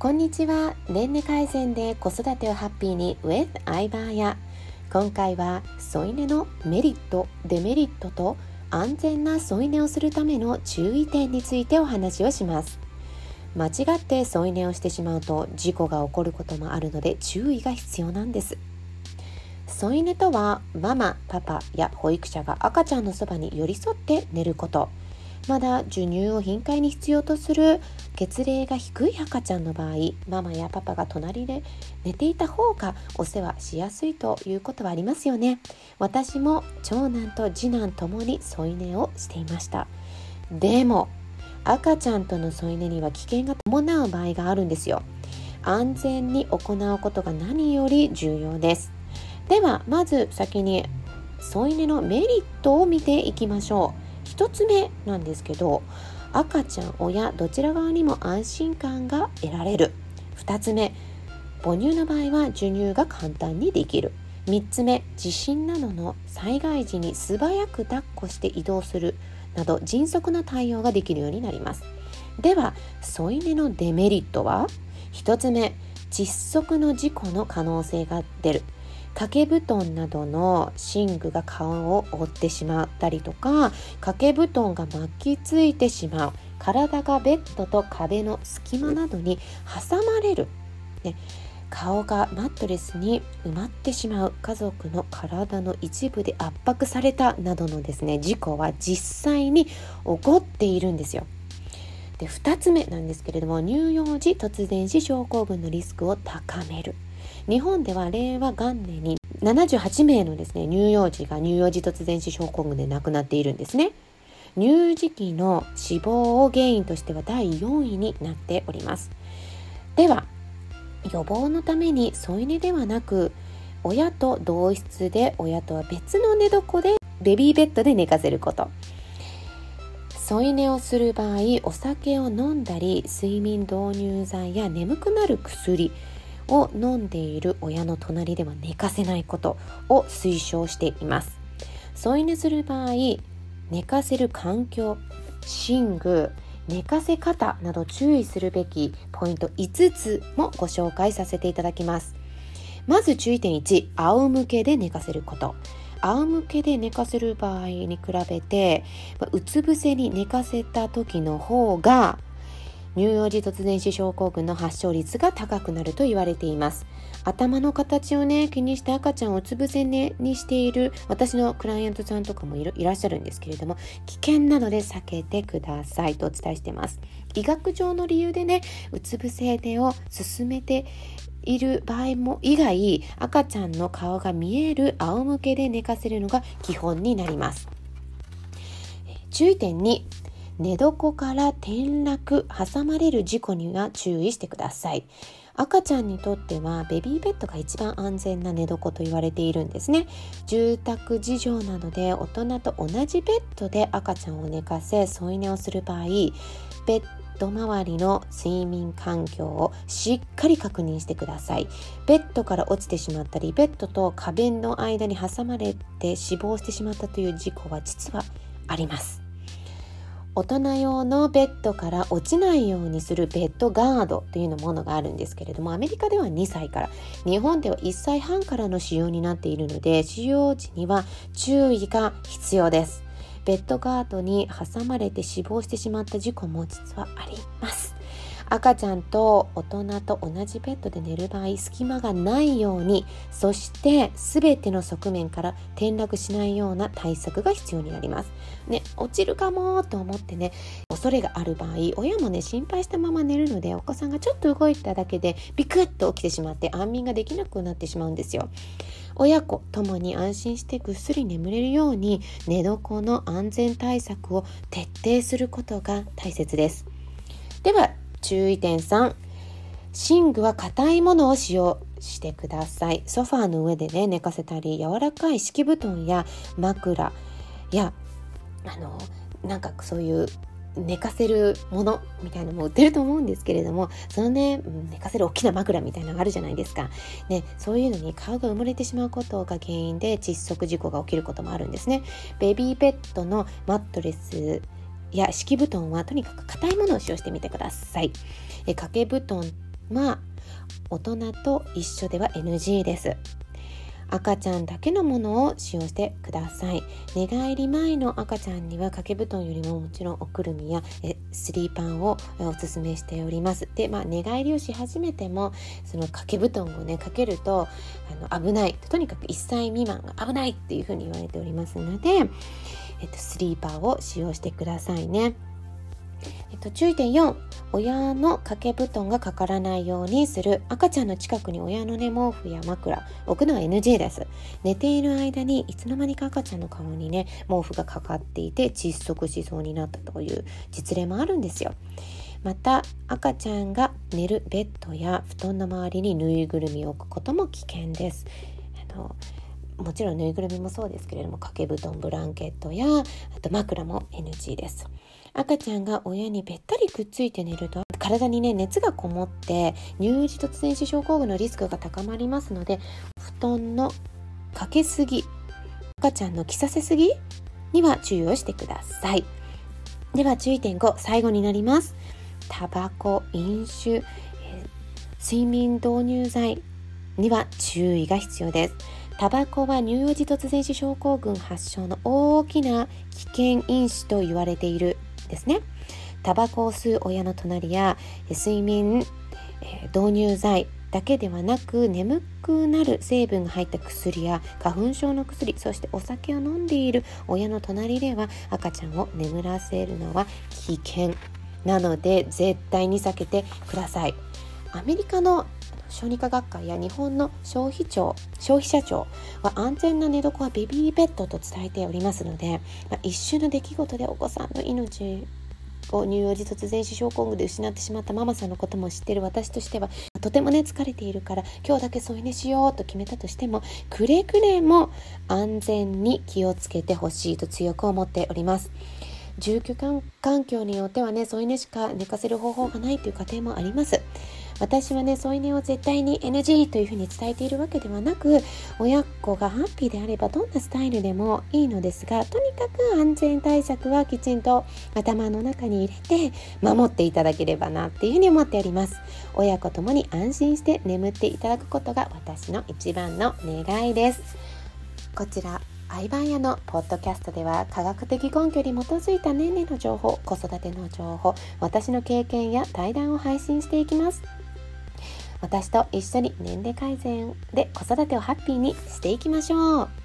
こんにちは。年齢改善で子育てをハッピーに with アイバーや今回は添い寝のメリットデメリットと安全な添い寝をするための注意点についてお話をします。間違って添い寝をしてしまうと事故が起こることもあるので注意が必要なんです。添い寝とはママパパや保育者が赤ちゃんのそばに寄り添って寝ること。まだ授乳を頻回に必要とする月齢が低い赤ちゃんの場合ママやパパが隣で寝ていた方がお世話しやすいということはありますよね。私も長男と次男ともに添い寝をしていました。でも赤ちゃんとの添い寝には危険が伴う場合があるんですよ。安全に行うことが何より重要です。ではまず先に添い寝のメリットを見ていきましょう。1つ目なんですけど赤ちゃん親どちら側にも安心感が得られる。2つ目母乳の場合は授乳が簡単にできる。3つ目地震などの災害時に素早く抱っこして移動する。など迅速な対応ができるようになります。では添い寝のデメリットは？1つ目窒息の事故の可能性が出る。掛け布団などの寝具が顔を覆ってしまったりとか掛け布団が巻きついてしまう体がベッドと壁の隙間などに挟まれる、ね、顔がマットレスに埋まってしまう家族の体の一部で圧迫されたなどのですね事故は実際に起こっているんですよ。で2つ目なんですけれども乳幼児突然死症候群のリスクを高める日本では令和元年に78名のですね乳幼児が乳幼児突然死症候群で亡くなっているんですね。乳児期の死亡を原因としては第4位になっております。では予防のために添い寝ではなく親と同室で親とは別の寝床でベビーベッドで寝かせること。添い寝をする場合お酒を飲んだり睡眠導入剤や眠くなる薬を飲んでいる親の隣では寝かせないことを推奨しています。添い寝する場合寝かせる環境寝具寝かせ方など注意するべきポイント5つもご紹介させていただきます。まず注意点1仰向けで寝かせること。仰向けで寝かせる場合に比べてうつ伏せに寝かせた時の方が乳幼児突然死症候群の発症率が高くなると言われています。頭の形をね気にして赤ちゃんをうつ伏せ、ね、にしている私のクライアントさんとかもいらっしゃるんですけれども危険なので避けてくださいとお伝えしてます。医学上の理由でねうつ伏せ寝を進めている場合も以外赤ちゃんの顔が見える仰向けで寝かせるのが基本になります。注意点に寝床から転落挟まれる事故には注意してください。赤ちゃんにとってはベビーベッドが一番安全な寝床と言われているんですね。住宅事情などで大人と同じベッドで赤ちゃんを寝かせ添い寝をする場合ベッド周りの睡眠環境をしっかり確認してください。ベッドから落ちてしまったりベッドと壁の間に挟まれて死亡してしまったという事故は実はあります。大人用のベッドから落ちないようにするベッドガードというのものがあるんですけれどもアメリカでは2歳から日本では1歳半からの使用になっているので使用時には注意が必要です。ベッドガードに挟まれて死亡してしまった事故も実はあります。赤ちゃんと大人と同じベッドで寝る場合隙間がないようにそして全ての側面から転落しないような対策が必要になります。ね落ちるかもと思ってね恐れがある場合親もね心配したまま寝るのでお子さんがちょっと動いただけでビクッと起きてしまって安眠ができなくなってしまうんですよ。親子ともに安心してぐっすり眠れるように寝床の安全対策を徹底することが大切です。では注意点3寝具は硬いものを使用してください。ソファーの上でね寝かせたり柔らかい敷布団や枕やあのなんかそういう寝かせるものみたいなのも売ってると思うんですけれどもそのね寝かせる大きな枕みたいなのがあるじゃないですか、ね、そういうのに顔が埋もれてしまうことが原因で窒息事故が起きることもあるんですね。ベビーベッドのマットレスや敷布団はとにかく硬いものを使用してみてください。え掛け布団は大人と一緒では NG です。赤ちゃんだけのものを使用してください。寝返り前の赤ちゃんには掛け布団よりももちろんおくるみやえスリーパンをおすすめしております。でまあ寝返りをし始めてもその掛け布団をねかけるとあの危ない。とにかく1歳未満が危ないっていうふうに言われておりますので、えっと、スリーパーを使用してくださいね。えっと、注意点4親の掛け布団がかからないようにする。赤ちゃんの近くに親のね毛布や枕。置くのは NG です。寝ている間にいつの間にか赤ちゃんの顔にね毛布がかかっていて窒息しそうになったという実例もあるんですよ。また赤ちゃんが寝るベッドや布団の周りにぬいぐるみを置くことも危険です。あのもちろんぬいぐるみもそうですけれども掛け布団ブランケットやあと枕も NG です。赤ちゃんが親にべったりくっついて寝ると体にね熱がこもって乳児突然死症候群のリスクが高まりますので布団のかけすぎ赤ちゃんの着させすぎには注意をしてください。では注意点5最後になります。タバコ飲酒、睡眠導入剤には注意が必要です。タバコは乳幼児突然死症候群発症の大きな危険因子と言われているですね。タバコを吸う親の隣や睡眠、え導入剤だけではなく眠くなる成分が入った薬や花粉症の薬そしてお酒を飲んでいる親の隣では赤ちゃんを眠らせるのは危険。なので絶対に避けてください。アメリカの小児科学会や日本の消費庁消費者庁は安全な寝床はベビーベッドと伝えておりますので、まあ、一瞬の出来事でお子さんの命を乳幼児突然死症候群で失ってしまったママさんのことも知ってる私としてはとてもね疲れているから今日だけ添い寝しようと決めたとしてもくれぐれも安全に気をつけてほしいと強く思っております。住居環境によってはね添い寝しか寝かせる方法がないという家庭もあります私はね添い寝を絶対に NG というふうに伝えているわけではなく親子がハッピーであればどんなスタイルでもいいのですがとにかく安全対策はきちんと頭の中に入れて守っていただければなっていうふうに思っております。親子ともに安心して眠っていただくことが私の一番の願いです。こちらアイバンヤのポッドキャストでは科学的根拠に基づいた年齢の情報子育ての情報私の経験や対談を配信していきます。私と一緒に年齢改善で子育てをハッピーにしていきましょう。